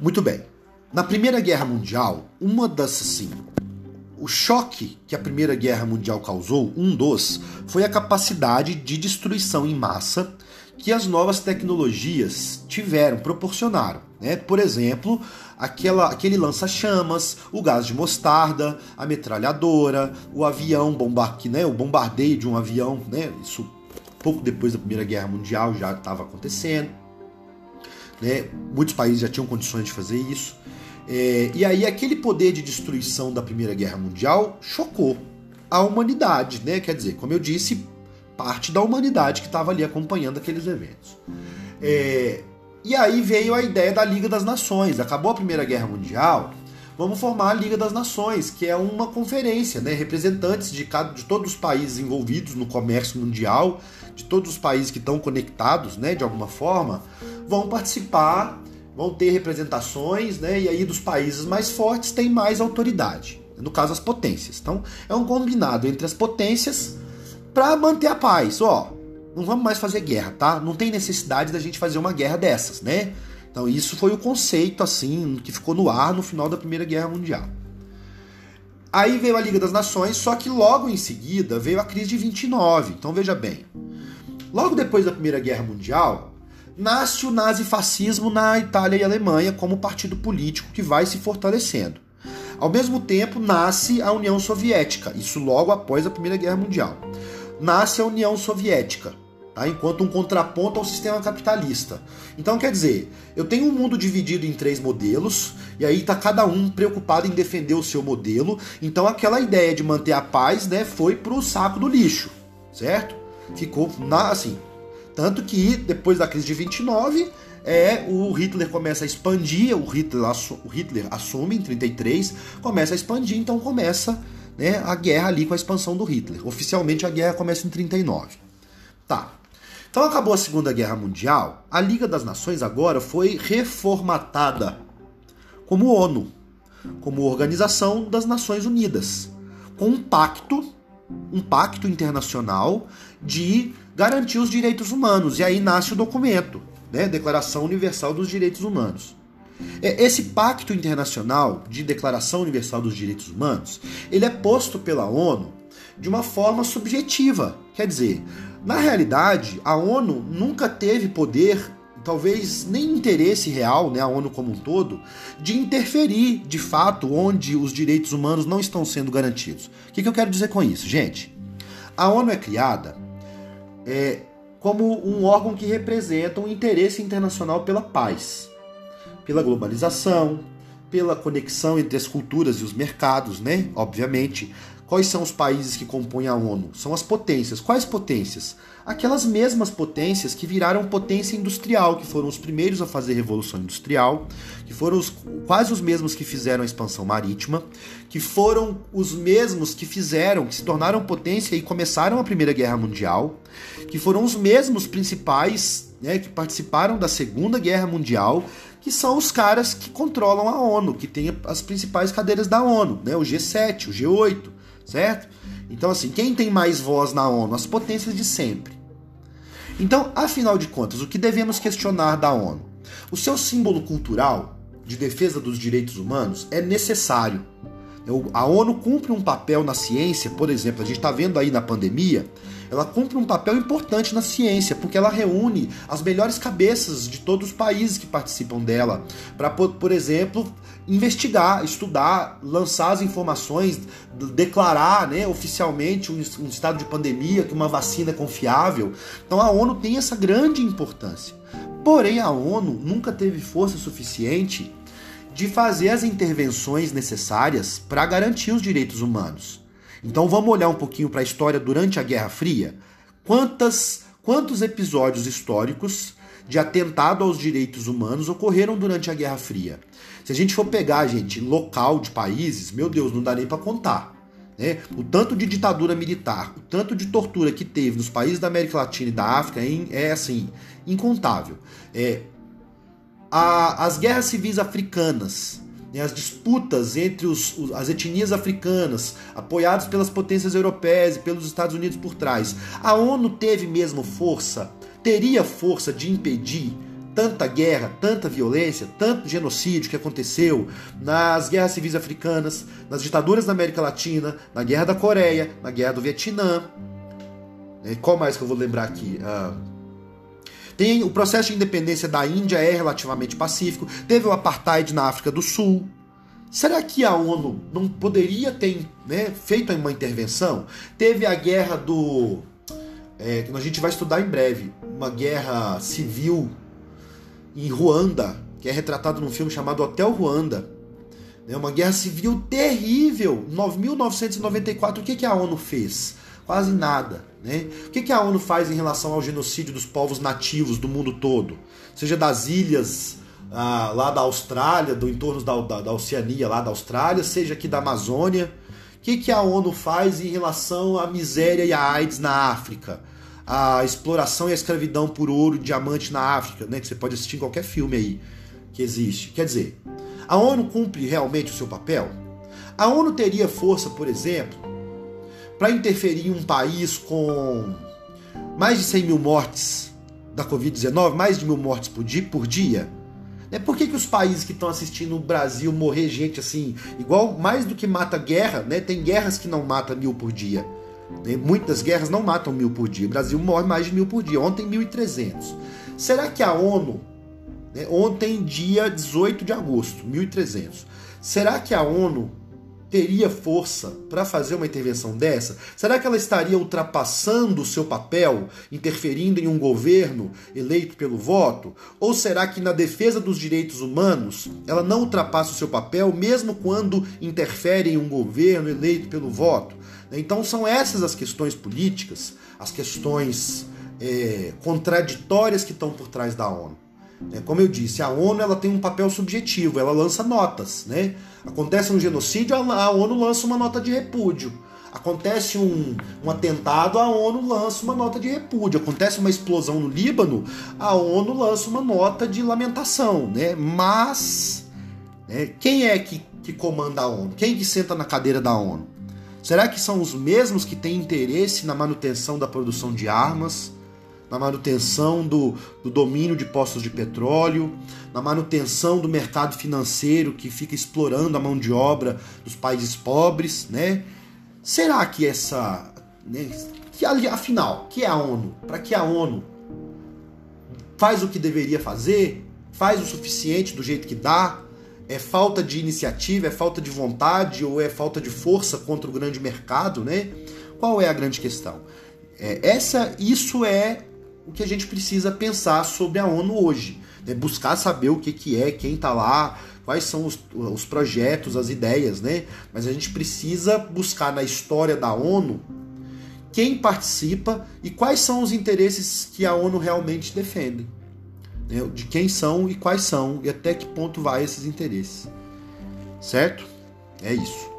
Muito bem. Na Primeira Guerra Mundial, uma das assim, o choque que a Primeira Guerra Mundial causou, um dos, foi a capacidade de destruição em massa que as novas tecnologias tiveram, proporcionaram. Né? Por exemplo, aquela, aquele lança-chamas, o gás de mostarda, a metralhadora, o avião, bombar, né? o bombardeio de um avião, né? isso pouco depois da Primeira Guerra Mundial já estava acontecendo. Né? Muitos países já tinham condições de fazer isso. É, e aí aquele poder de destruição da Primeira Guerra Mundial chocou a humanidade, né? Quer dizer, como eu disse, parte da humanidade que estava ali acompanhando aqueles eventos. É, e aí veio a ideia da Liga das Nações. Acabou a Primeira Guerra Mundial, vamos formar a Liga das Nações, que é uma conferência, né? Representantes de, cada, de todos os países envolvidos no comércio mundial, de todos os países que estão conectados, né? De alguma forma, vão participar vão ter representações, né? E aí dos países mais fortes tem mais autoridade. No caso, as potências. Então, é um combinado entre as potências para manter a paz. Ó, não vamos mais fazer guerra, tá? Não tem necessidade da gente fazer uma guerra dessas, né? Então, isso foi o conceito, assim, que ficou no ar no final da Primeira Guerra Mundial. Aí veio a Liga das Nações, só que logo em seguida veio a crise de 29. Então, veja bem. Logo depois da Primeira Guerra Mundial, nasce o nazifascismo na Itália e Alemanha como partido político que vai se fortalecendo. Ao mesmo tempo, nasce a União Soviética, isso logo após a Primeira Guerra Mundial. Nasce a União Soviética, tá? enquanto um contraponto ao sistema capitalista. Então, quer dizer, eu tenho um mundo dividido em três modelos, e aí está cada um preocupado em defender o seu modelo. Então, aquela ideia de manter a paz né, foi o saco do lixo, certo? Ficou na, assim, tanto que depois da crise de 29, é, o Hitler começa a expandir, o Hitler, o Hitler assume em 33, começa a expandir, então começa né, a guerra ali com a expansão do Hitler. Oficialmente a guerra começa em 39. Tá. Então acabou a Segunda Guerra Mundial, a Liga das Nações agora foi reformatada como ONU, como Organização das Nações Unidas, com um pacto, um pacto internacional de garantir os direitos humanos. E aí nasce o documento, né? Declaração Universal dos Direitos Humanos. É, esse pacto internacional de Declaração Universal dos Direitos Humanos, ele é posto pela ONU de uma forma subjetiva. Quer dizer, na realidade, a ONU nunca teve poder, talvez nem interesse real, né, a ONU como um todo, de interferir de fato onde os direitos humanos não estão sendo garantidos. O que, que eu quero dizer com isso, gente? A ONU é criada é, como um órgão que representa um interesse internacional pela paz, pela globalização, pela conexão entre as culturas e os mercados, né? Obviamente, Quais são os países que compõem a ONU? São as potências. Quais potências? Aquelas mesmas potências que viraram potência industrial, que foram os primeiros a fazer revolução industrial, que foram os, quase os mesmos que fizeram a expansão marítima, que foram os mesmos que fizeram, que se tornaram potência e começaram a Primeira Guerra Mundial, que foram os mesmos principais né, que participaram da Segunda Guerra Mundial, que são os caras que controlam a ONU, que têm as principais cadeiras da ONU, né, o G7, o G8 certo? Então, assim, quem tem mais voz na ONU? As potências de sempre. Então, afinal de contas, o que devemos questionar da ONU? O seu símbolo cultural de defesa dos direitos humanos é necessário. A ONU cumpre um papel na ciência, por exemplo, a gente está vendo aí na pandemia, ela cumpre um papel importante na ciência, porque ela reúne as melhores cabeças de todos os países que participam dela, para, por exemplo, investigar, estudar, lançar as informações, declarar né, oficialmente um, um estado de pandemia, que uma vacina é confiável. Então a ONU tem essa grande importância. Porém, a ONU nunca teve força suficiente de fazer as intervenções necessárias para garantir os direitos humanos. Então vamos olhar um pouquinho para a história durante a Guerra Fria? Quantas, quantos episódios históricos de atentado aos direitos humanos ocorreram durante a Guerra Fria? Se a gente for pegar, gente, local de países, meu Deus, não dá nem para contar. Né? O tanto de ditadura militar, o tanto de tortura que teve nos países da América Latina e da África é assim, incontável. É, a, as guerras civis africanas, as disputas entre os, as etnias africanas, apoiadas pelas potências europeias e pelos Estados Unidos por trás. A ONU teve mesmo força, teria força de impedir tanta guerra, tanta violência, tanto genocídio que aconteceu nas guerras civis africanas, nas ditaduras da América Latina, na guerra da Coreia, na guerra do Vietnã. É, qual mais que eu vou lembrar aqui? Ah, tem o processo de independência da Índia é relativamente pacífico. Teve o apartheid na África do Sul. Será que a ONU não poderia ter né, feito uma intervenção? Teve a guerra do. É, que a gente vai estudar em breve. Uma guerra civil em Ruanda, que é retratado num filme chamado Hotel Ruanda. É uma guerra civil terrível. Em 1994, o que, que a ONU fez? Quase nada. Né? O que, a ONU faz em relação ao genocídio dos povos nativos do mundo todo? Seja das ilhas ah, lá da Austrália, do entorno da, da, da, Oceania, lá da Austrália, seja aqui da Amazônia. O que, que a ONU faz em relação à miséria e à AIDS na África? A exploração e a escravidão por ouro e diamante na África, né? que você pode assistir em qualquer filme aí que existe. Quer dizer, a ONU cumpre realmente o seu papel? A ONU teria força, por exemplo, para interferir em um país com mais de 100 mil mortes da Covid-19, mais de mil mortes por dia? Por dia? Né? Por que, que os países que estão assistindo o Brasil morrer gente assim, igual mais do que mata guerra, né? Tem guerras que não matam mil por dia. Né? Muitas guerras não matam mil por dia. O Brasil morre mais de mil por dia. Ontem, 1.300. Será que a ONU, né? ontem, dia 18 de agosto, 1.300, será que a ONU teria força para fazer uma intervenção dessa? Será que ela estaria ultrapassando o seu papel, interferindo em um governo eleito pelo voto? Ou será que na defesa dos direitos humanos ela não ultrapassa o seu papel, mesmo quando interfere em um governo eleito pelo voto? Então são essas as questões políticas, as questões é, contraditórias que estão por trás da ONU. É, como eu disse, a ONU ela tem um papel subjetivo, ela lança notas. Né? Acontece um genocídio, a ONU lança uma nota de repúdio. Acontece um, um atentado, a ONU lança uma nota de repúdio. Acontece uma explosão no Líbano, a ONU lança uma nota de lamentação. Né? Mas né, quem é que, que comanda a ONU? Quem que senta na cadeira da ONU? Será que são os mesmos que têm interesse na manutenção da produção de armas? Na manutenção do, do domínio de postos de petróleo, na manutenção do mercado financeiro que fica explorando a mão de obra dos países pobres, né? Será que essa, né, que afinal, que é a ONU? Para que a ONU faz o que deveria fazer? Faz o suficiente do jeito que dá? É falta de iniciativa, é falta de vontade ou é falta de força contra o grande mercado, né? Qual é a grande questão? É, essa, isso é o que a gente precisa pensar sobre a ONU hoje. Né? Buscar saber o que, que é, quem está lá, quais são os, os projetos, as ideias, né? Mas a gente precisa buscar na história da ONU quem participa e quais são os interesses que a ONU realmente defende. Né? De quem são e quais são e até que ponto vai esses interesses. Certo? É isso.